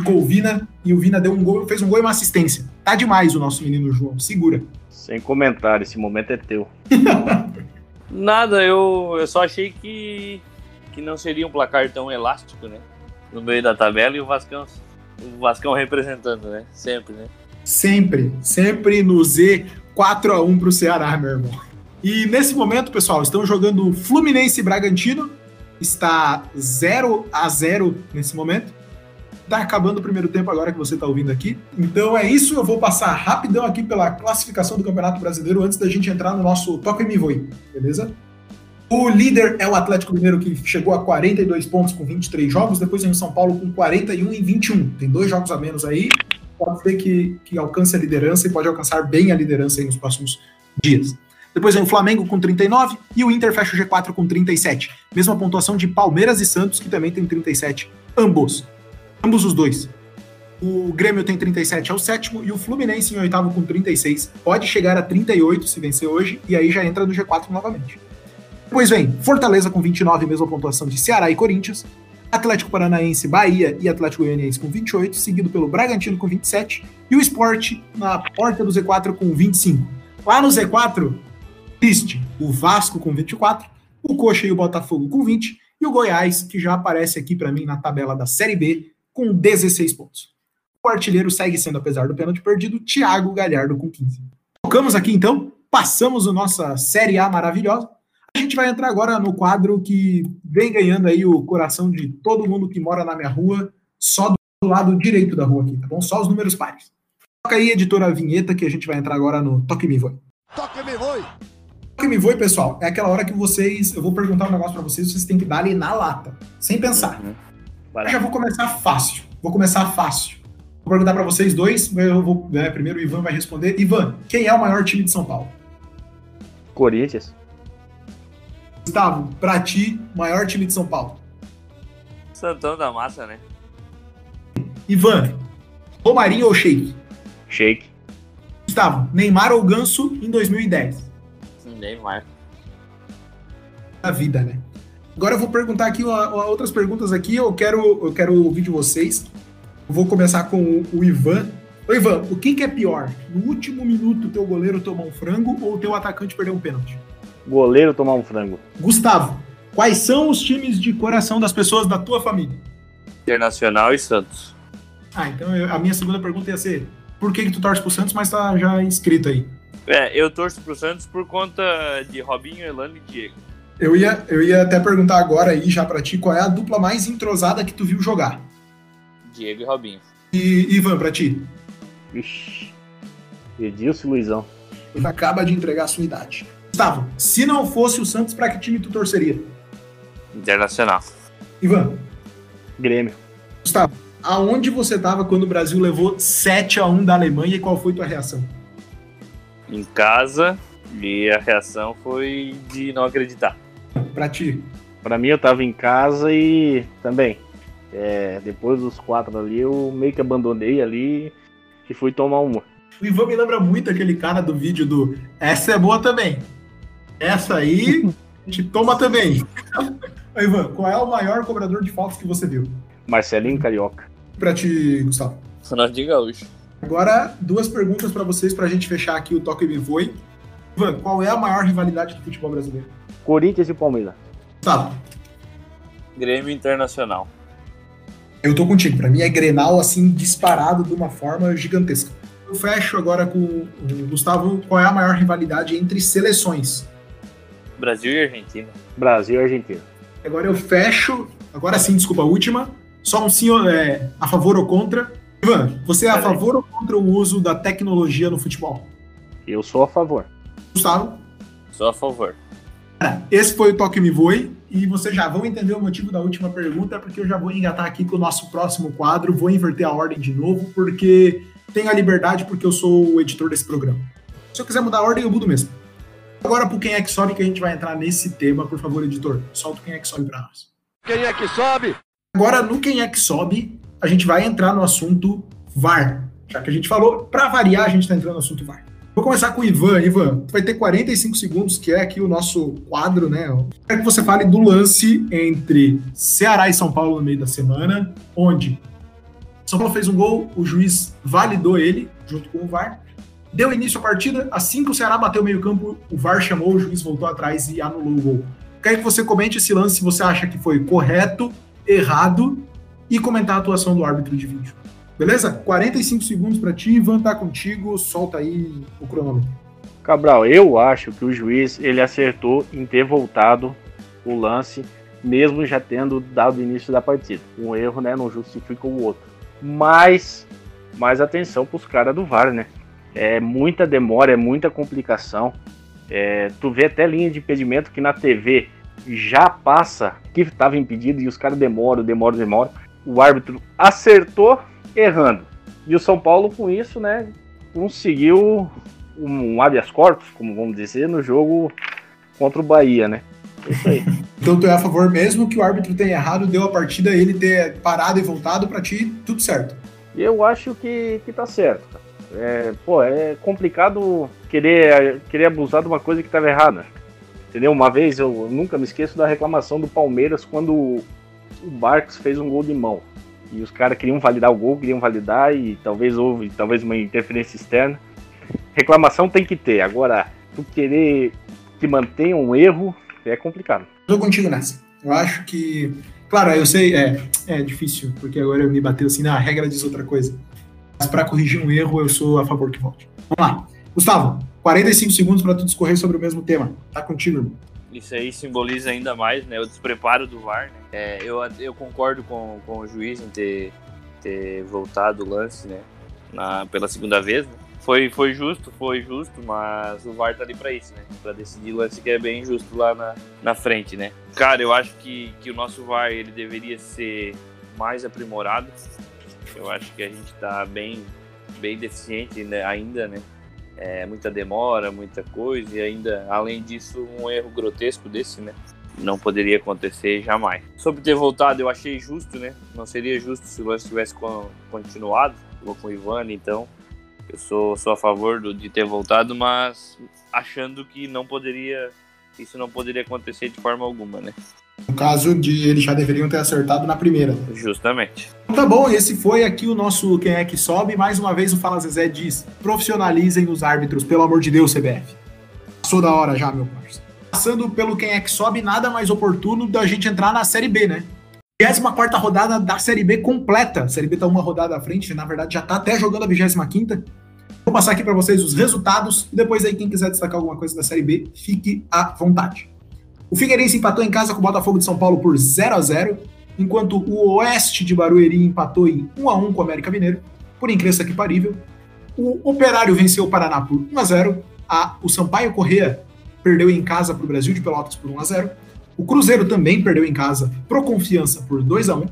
o Vina e o Vina deu um gol, fez um gol e uma assistência. Tá demais o nosso menino João, segura.
Sem comentário, esse momento é teu. <laughs>
Nada, eu, eu só achei que, que não seria um placar tão elástico, né? No meio da tabela e o Vascão, o Vascão representando, né? Sempre, né?
Sempre, sempre no Z 4 a 1 pro Ceará, meu irmão. E nesse momento, pessoal, estão jogando Fluminense e Bragantino. Está 0 a 0 nesse momento. Tá acabando o primeiro tempo agora que você está ouvindo aqui. Então é isso, eu vou passar rapidão aqui pela classificação do Campeonato Brasileiro antes da gente entrar no nosso Toca e Me Voe, beleza? O líder é o Atlético Mineiro, que chegou a 42 pontos com 23 jogos. Depois vem o São Paulo com 41 e 21. Tem dois jogos a menos aí. Pode ser que, que alcance a liderança e pode alcançar bem a liderança nos próximos dias. Depois vem o Flamengo com 39 e o Inter fecha o G4 com 37. Mesma pontuação de Palmeiras e Santos, que também tem 37. Ambos. Ambos os dois. O Grêmio tem 37 é o sétimo e o Fluminense em oitavo com 36. Pode chegar a 38 se vencer hoje e aí já entra no G4 novamente. Depois vem Fortaleza com 29, mesma pontuação de Ceará e Corinthians. Atlético Paranaense, Bahia e Atlético Goianiense com 28, seguido pelo Bragantino com 27 e o Sport na porta do Z4 com 25. Lá no Z4, triste, o Vasco com 24, o Coxa e o Botafogo com 20 e o Goiás, que já aparece aqui para mim na tabela da Série B, com 16 pontos. O artilheiro segue sendo, apesar do pênalti perdido, Thiago Galhardo com 15. Tocamos aqui então, passamos a nossa Série A maravilhosa. A gente vai entrar agora no quadro que vem ganhando aí o coração de todo mundo que mora na minha rua, só do lado direito da rua aqui, tá bom? Só os números pares. Toca aí, editora vinheta, que a gente vai entrar agora no Toque Me Voe.
Toque me voe.
Toque Me Voe, pessoal, é aquela hora que vocês. Eu vou perguntar um negócio pra vocês, vocês têm que dar ali na lata, sem pensar.
Uhum.
Eu já vou começar fácil. Vou começar fácil. Vou perguntar pra vocês dois. Eu vou, né, primeiro o Ivan vai responder. Ivan, quem é o maior time de São Paulo?
Corinthians.
Gustavo, pra ti, maior time de São Paulo.
Santão da massa, né?
Ivan, Romarinho ou Sheik?
Shake.
Gustavo, Neymar ou Ganso em 2010?
Neymar.
A vida, né? Agora eu vou perguntar aqui outras perguntas aqui. Eu quero, eu quero ouvir de vocês. Eu vou começar com o, o Ivan. Ô Ivan, o que, que, é pior? No último minuto, teu goleiro tomar um frango ou o teu atacante perder um pênalti?
Goleiro tomar um frango.
Gustavo, quais são os times de coração das pessoas da tua família?
Internacional e Santos.
Ah, então eu, a minha segunda pergunta ia ser: por que, que tu torce pro Santos, mas tá já inscrito aí?
É, eu torço pro Santos por conta de Robinho, Elano e Diego.
Eu ia, eu ia até perguntar agora aí já para ti qual é a dupla mais entrosada que tu viu jogar.
Diego e Robinho.
E Ivan, pra ti?
Ixi. Edilson e Luizão.
Ele acaba de entregar a sua idade. Gustavo, se não fosse o Santos, pra que time tu torceria?
Internacional.
Ivan.
Grêmio.
Gustavo, aonde você tava quando o Brasil levou 7 a 1 da Alemanha e qual foi tua reação?
Em casa, e a reação foi de não acreditar.
Pra ti?
Pra mim, eu tava em casa e também. É, depois dos quatro ali, eu meio que abandonei ali e fui tomar uma.
O Ivan me lembra muito aquele cara do vídeo do Essa é boa também. Essa aí, a gente toma também. <laughs> Ivan, qual é o maior cobrador de faltas que você viu?
Marcelinho Carioca.
Pra ti, Gustavo.
Ronaldinho Gaúcho.
Agora, duas perguntas para vocês pra gente fechar aqui o Toque Me Voe. Ivan, qual é a maior rivalidade do futebol brasileiro?
Corinthians e Palmeiras.
Tá.
Grêmio Internacional.
Eu tô contigo. Para mim é Grenal assim disparado de uma forma gigantesca. Eu fecho agora com o Gustavo. Qual é a maior rivalidade entre seleções?
Brasil e Argentina.
Brasil e Argentina.
Agora eu fecho. Agora sim, desculpa, a última. Só um sim é, a favor ou contra. Ivan, você é a favor ou contra o uso da tecnologia no futebol?
Eu sou a favor.
Gustavo?
Sou a favor.
Esse foi o Toque Me Voe e vocês já vão entender o motivo da última pergunta, porque eu já vou engatar aqui com o nosso próximo quadro, vou inverter a ordem de novo, porque tenho a liberdade, porque eu sou o editor desse programa. Se eu quiser mudar a ordem, eu mudo mesmo. Agora, pro Quem é que sobe, que a gente vai entrar nesse tema, por favor, editor. Solta o Quem é que sobe pra nós.
Quem é que sobe?
Agora, no Quem é que sobe, a gente vai entrar no assunto VAR. Já que a gente falou, para variar, a gente tá entrando no assunto VAR. Vou começar com o Ivan. Ivan, vai ter 45 segundos, que é aqui o nosso quadro, né? Quero que você fale do lance entre Ceará e São Paulo no meio da semana, onde São Paulo fez um gol, o juiz validou ele, junto com o VAR, deu início à partida, assim que o Ceará bateu o meio-campo, o VAR chamou, o juiz voltou atrás e anulou o gol. Quero que você comente esse lance se você acha que foi correto, errado e comentar a atuação do árbitro de vídeo. Beleza? 45 segundos para ti, Ivan tá contigo, solta aí o cronômetro.
Cabral, eu acho que o juiz ele acertou em ter voltado o lance, mesmo já tendo dado início da partida. Um erro, né, não justifica o outro. Mas, mais atenção para os caras do VAR, né? É muita demora, é muita complicação. É, tu vê até linha de impedimento que na TV já passa que estava impedido e os caras demoram, demoram, demoram. O árbitro acertou errando. E o São Paulo, com isso, né, conseguiu um habeas corpus, como vamos dizer, no jogo contra o Bahia, né?
É isso aí. <laughs> então tu é a favor mesmo que o árbitro tenha errado, deu a partida, ele ter parado e voltado para ti, tudo certo.
Eu acho que, que tá certo. É, pô, é complicado querer, querer abusar de uma coisa que estava errada. Entendeu? Uma vez eu nunca me esqueço da reclamação do Palmeiras quando o Barcos fez um gol de mão. E os caras queriam validar o gol, queriam validar e talvez houve talvez uma interferência externa. Reclamação tem que ter. Agora, tu querer que mantenha um erro é complicado.
Tô contigo nessa. Eu acho que. Claro, eu sei, é, é difícil, porque agora eu me bateu assim, na regra diz outra coisa. Mas para corrigir um erro, eu sou a favor que volte. Vamos lá. Gustavo, 45 segundos para tu discorrer sobre o mesmo tema. Tá contigo, irmão.
Isso aí simboliza ainda mais né, o despreparo do VAR. Né? É, eu, eu concordo com, com o juiz em ter, ter voltado o lance né, na, pela segunda vez. Né? Foi, foi justo, foi justo, mas o VAR tá ali para isso, né? Para decidir lance que é bem justo lá na, na frente, né? Cara, eu acho que, que o nosso VAR ele deveria ser mais aprimorado. Eu acho que a gente tá bem, bem deficiente ainda, né? É, muita demora, muita coisa, e ainda, além disso, um erro grotesco desse, né? Não poderia acontecer jamais. Sobre ter voltado, eu achei justo, né? Não seria justo se o lance tivesse continuado, com o Ivani, então. Eu sou, sou a favor do, de ter voltado, mas achando que não poderia. Isso não poderia acontecer de forma alguma, né?
No caso de eles já deveriam ter acertado na primeira.
Justamente.
Tá bom, esse foi aqui o nosso Quem é que sobe. Mais uma vez o Fala Zezé diz: profissionalizem os árbitros, pelo amor de Deus, CBF. Passou da hora já, meu parceiro. Passando pelo Quem é que sobe, nada mais oportuno da gente entrar na Série B, né? 24 rodada da Série B completa. A Série B tá uma rodada à frente, na verdade já tá até jogando a 25. Vou passar aqui para vocês os resultados e depois aí quem quiser destacar alguma coisa da Série B, fique à vontade. O Figueirense empatou em casa com o Botafogo de São Paulo por 0 a 0 enquanto o Oeste de Barueri empatou em 1 a 1 com o América Mineiro, por incrível que parível. O Operário venceu o Paraná por 1 a 0 a, o Sampaio Corrêa perdeu em casa para o Brasil de Pelotas por 1 a 0 o Cruzeiro também perdeu em casa pro Confiança por 2 a 1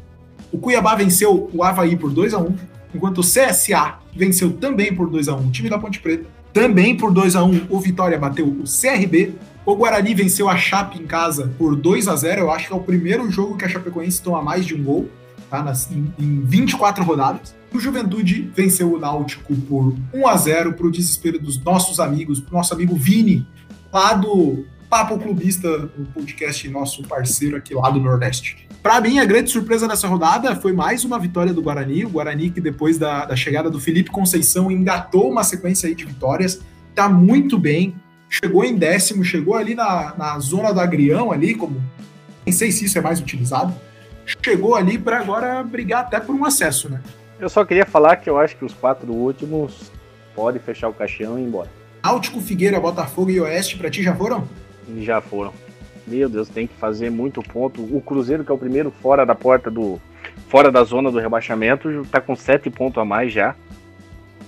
o Cuiabá venceu o Havaí por 2 a 1 enquanto o CSA venceu também por 2 a 1 o time da Ponte Preta. Também por 2 a 1 o Vitória bateu o CRB o Guarani venceu a Chape em casa por 2 a 0 Eu acho que é o primeiro jogo que a Chapecoense toma mais de um gol, tá? Nas, em, em 24 rodadas. O Juventude venceu o Náutico por 1 a 0 para o desespero dos nossos amigos, pro nosso amigo Vini, lá do Papo Clubista, o podcast nosso parceiro aqui lá do Nordeste. Para mim, a grande surpresa dessa rodada foi mais uma vitória do Guarani. O Guarani, que depois da, da chegada do Felipe Conceição, engatou uma sequência de vitórias. Tá muito bem, chegou em décimo, chegou ali na, na zona do agrião ali, como nem sei se isso é mais utilizado, chegou ali para agora brigar até por um acesso, né?
Eu só queria falar que eu acho que os quatro últimos podem fechar o caixão e ir embora.
Náutico, Figueira, Botafogo e Oeste para ti já foram?
Já foram. Meu Deus, tem que fazer muito ponto. O Cruzeiro, que é o primeiro fora da porta do. fora da zona do rebaixamento, tá com sete pontos a mais já.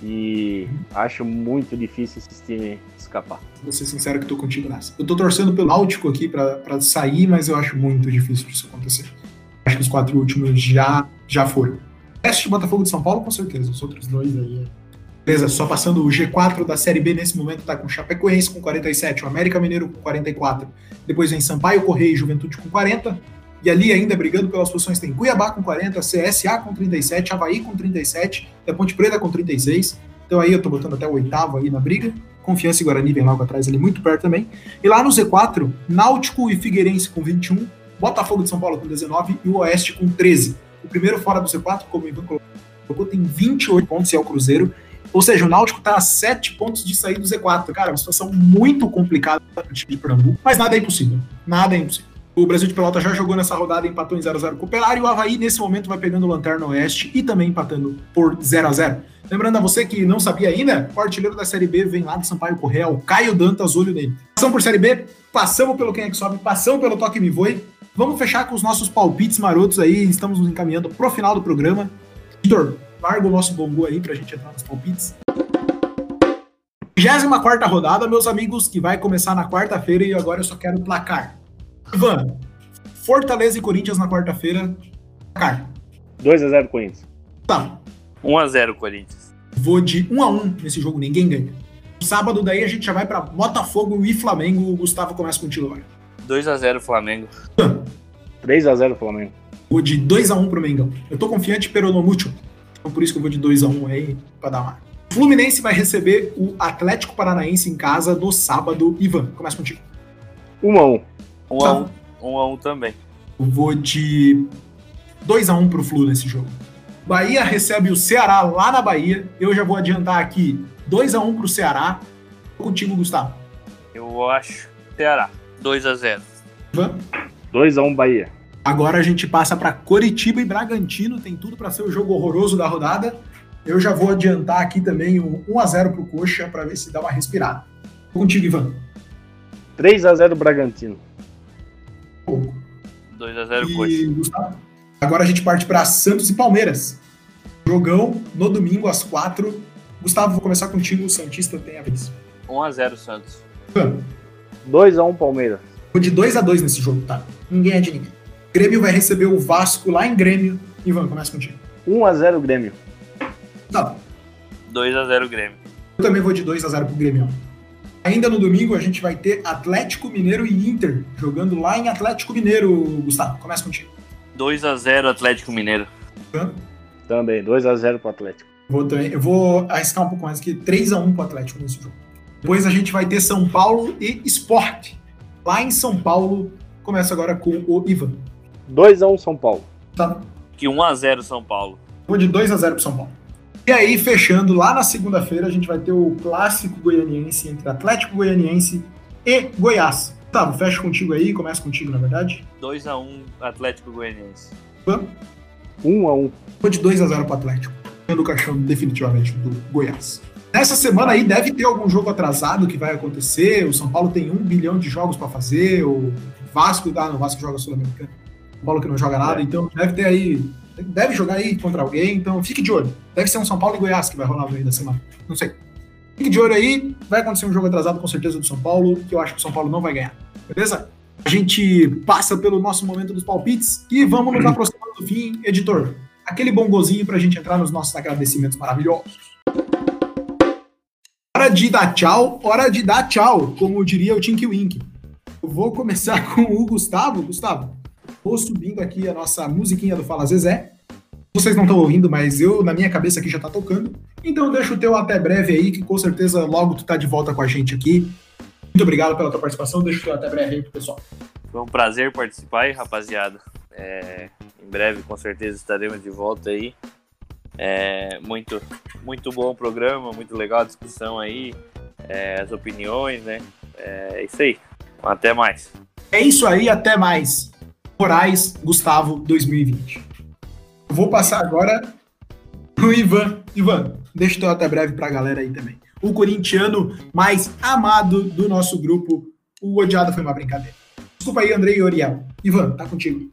E acho muito difícil esse time escapar.
Vou ser sincero que tô contigo nessa. Eu tô torcendo pelo Náutico aqui para sair, mas eu acho muito difícil disso acontecer. Acho que os quatro últimos já, já foram. Este Botafogo de São Paulo, com certeza. Os outros dois aí. Beleza, só passando o G4 da Série B nesse momento tá com o Chapecoense com 47, o América Mineiro com 44. Depois vem Sampaio, Correia e Juventude com 40. E ali ainda brigando pelas posições tem Cuiabá com 40, CSA com 37, Havaí com 37, a Ponte Preta com 36. Então aí eu tô botando até o oitavo aí na briga. Confiança e Guarani vem logo atrás ali, muito perto também. E lá no Z4, Náutico e Figueirense com 21, Botafogo de São Paulo com 19 e o Oeste com 13. O primeiro fora do Z4, como o Ivan colocou, tem 28 pontos e é o Cruzeiro. Ou seja, o Náutico está a 7 pontos de sair do Z4. Cara, uma situação muito complicada para o time de Pernambuco, mas nada é impossível. Nada é impossível. O Brasil de Pelota já jogou nessa rodada empatou em 0x0 com o Operário. E o Havaí, nesse momento, vai pegando o Lanterna Oeste e também empatando por 0x0. Lembrando a você que não sabia ainda, o artilheiro da Série B vem lá do Sampaio Correia, o Caio Dantas, olho nele. Passamos por Série B, passamos pelo Quem é que Sobe, passamos pelo Toque Me Voe. Vamos fechar com os nossos palpites marotos aí, estamos nos encaminhando pro final do programa. Vitor, larga o nosso bongo aí pra gente entrar nos palpites. 24 rodada, meus amigos, que vai começar na quarta-feira e agora eu só quero placar. Ivan, Fortaleza e Corinthians na quarta-feira. Placar.
2x0 Corinthians.
Tá.
1x0 Corinthians.
Vou de 1x1 nesse jogo, ninguém ganha. Sábado daí a gente já vai pra Botafogo e Flamengo. O Gustavo começa contigo agora.
2x0 Flamengo.
3x0 Flamengo.
Vou de 2x1 pro Mengão. Eu tô confiante, pero no mucho. Então por isso que eu vou de 2x1 aí, pra dar uma. O Fluminense vai receber o Atlético Paranaense em casa no sábado. Ivan, começa contigo.
1x1.
1x1 1x1 também.
Eu vou de 2x1 pro Flu nesse jogo. Bahia recebe o Ceará lá na Bahia. Eu já vou adiantar aqui 2x1 pro Ceará. Contigo, Gustavo.
Eu acho Ceará. 2x0.
Ivan?
2x1 Bahia.
Agora a gente passa para Coritiba e Bragantino. Tem tudo para ser o jogo horroroso da rodada. Eu já vou adiantar aqui também o 1x0 pro Coxa para ver se dá uma respirada. Contigo, Ivan.
3x0 Bragantino.
Pouco.
2x0
E,
Coxa.
Agora a gente parte para Santos e Palmeiras. Jogão no domingo às 4. Gustavo, vou começar contigo. O Santista tem a vez.
1x0 Santos.
Ivan,
2x1 Palmeiras.
Vou de 2 a 2 nesse jogo, tá? Ninguém é de ninguém. Grêmio vai receber o Vasco lá em Grêmio. Ivan, começa contigo.
1x0 Grêmio.
Tá.
2x0 Grêmio.
Eu também vou de 2 a 0 pro Grêmio. Ainda no domingo a gente vai ter Atlético Mineiro e Inter jogando lá em Atlético Mineiro. Gustavo, começa contigo.
2x0 Atlético Mineiro.
Ivan,
Também, 2x0 pro Atlético.
Vou, também, eu vou arriscar um pouco mais aqui, 3x1 pro Atlético nesse jogo. Depois a gente vai ter São Paulo e Sport. Lá em São Paulo, começa agora com o Ivan.
2x1 São Paulo.
Tá?
Que 1x0 São Paulo.
Vou de 2x0 pro São Paulo. E aí, fechando, lá na segunda-feira, a gente vai ter o clássico goianiense entre Atlético Goianiense e Goiás. Tá, fecha contigo aí, começa contigo, na verdade.
2x1 Atlético Goianiense.
1x1.
Vou de 2x0 pro Atlético. Tendo o caixão definitivamente do Goiás. Nessa semana aí deve ter algum jogo atrasado que vai acontecer. O São Paulo tem um bilhão de jogos para fazer. O Vasco, ah, não, o Vasco joga Sul-Americano. São Paulo que não joga nada,
É.
então deve ter aí. Deve jogar aí contra alguém, então fique de olho. Deve ser um São Paulo e Goiás que vai rolar no meio da semana. Não sei. Fique de olho aí. Vai acontecer um jogo atrasado com certeza do São Paulo, que eu acho que o São Paulo não vai ganhar. Beleza? A gente passa pelo nosso momento dos palpites e vamos nos aproximando do fim. Editor, aquele bongozinho pra gente entrar nos nossos agradecimentos maravilhosos. Hora de dar tchau, hora de dar tchau, como diria o Tinky Wink. Eu vou começar <laughs> com o Gustavo. Gustavo, vou subindo aqui a nossa musiquinha do Fala Zezé. Vocês não estão ouvindo, mas eu, na minha cabeça aqui, já tá tocando. Então deixa o teu até breve aí, que com certeza logo tu tá de volta com a gente aqui. Muito obrigado pela tua participação. Deixa o teu até breve aí pro pessoal.
Foi um prazer participar aí, rapaziada. É, em breve, com certeza, estaremos de volta aí. É, muito, muito bom o programa, muito legal a discussão aí, é, as opiniões, né? É isso aí. Até mais.
É isso aí, até mais. Moraes, Gustavo, 2020. Eu vou passar agora pro Ivan. Ivan, deixa o teu até breve pra galera aí também. O corintiano mais amado do nosso grupo. O odiado foi uma brincadeira. Desculpa aí, Andrei e Oriel. Ivan, tá contigo.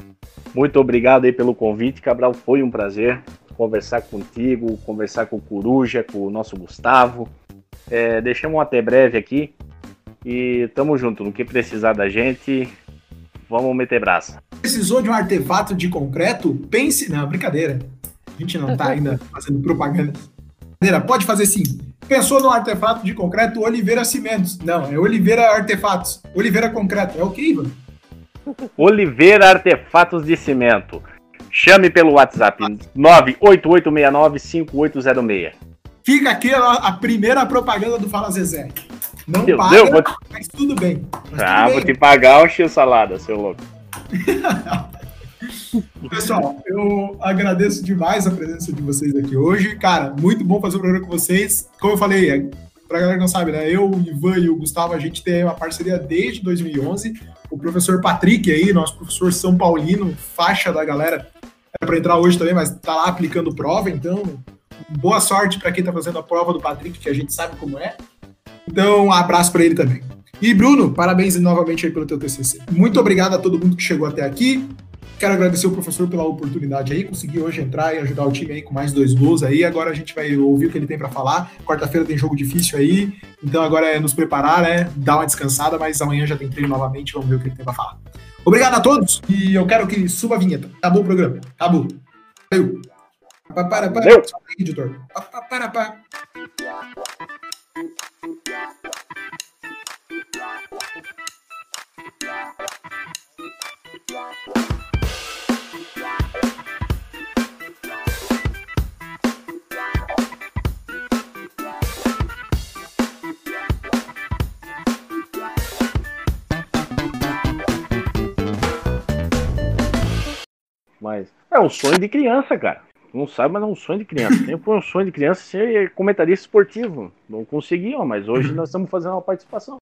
Muito obrigado aí pelo convite, Cabral. Foi um prazer conversar contigo, conversar com o Coruja, com o nosso Gustavo. É, deixamos um até breve aqui e tamo junto. No que precisar da gente, vamos meter braça.
Precisou de um artefato de concreto? Pense. Não, brincadeira. A gente não tá ainda <laughs> fazendo propaganda. Brincadeira, pode fazer sim. Pensou no artefato de concreto Oliveira Cimentos? Não, é Oliveira Artefatos. Oliveira Concreto. É o que, Ivan?
Oliveira Artefatos de Cimento. Chame pelo WhatsApp 988695806.
Fica aqui a, a primeira propaganda do Fala Zezé. Não
Meu
paga,
Deus,
mas tudo bem. Mas
ah, vou te pagar o X salada, seu louco. <laughs>
Pessoal, eu agradeço demais a presença de vocês aqui hoje. Cara, muito bom fazer o programa com vocês. Como eu falei, é, pra galera que não sabe, né? Eu, o Ivan e o Gustavo, a gente tem uma parceria desde 2011. O professor Patrick aí, nosso professor São Paulino, faixa da galera, é para entrar hoje também, mas tá lá aplicando prova, então boa sorte para quem tá fazendo a prova do Patrick, que a gente sabe como é. Então, um abraço para ele também. E Bruno, parabéns novamente aí pelo teu TCC. Muito obrigado a todo mundo que chegou até aqui. Quero agradecer o professor pela oportunidade aí, consegui hoje entrar e ajudar o time aí com mais dois gols aí. Agora a gente vai ouvir o que ele tem para falar. Quarta-feira tem jogo difícil aí, então agora é nos preparar, né? Dar uma descansada, mas amanhã já tem treino novamente, vamos ver o que ele tem para falar. Obrigado a todos e eu quero que suba a vinheta. Acabou o programa. Acabou. Valeu. Pa- Para, para, aí, editor. Pa- pa- Para, para.
Mas é um sonho de criança, cara. Não sabe, mas é um sonho de criança. <laughs> Sempre foi um sonho de criança ser comentarista esportivo. Não conseguiam, mas hoje nós estamos fazendo uma participação.